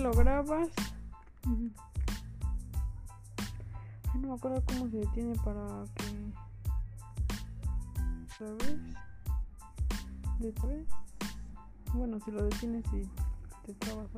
lo grabas. no me acuerdo cómo se detiene para que. ¿Sabes? ¿De tres? Bueno, si lo detienes y te trabas.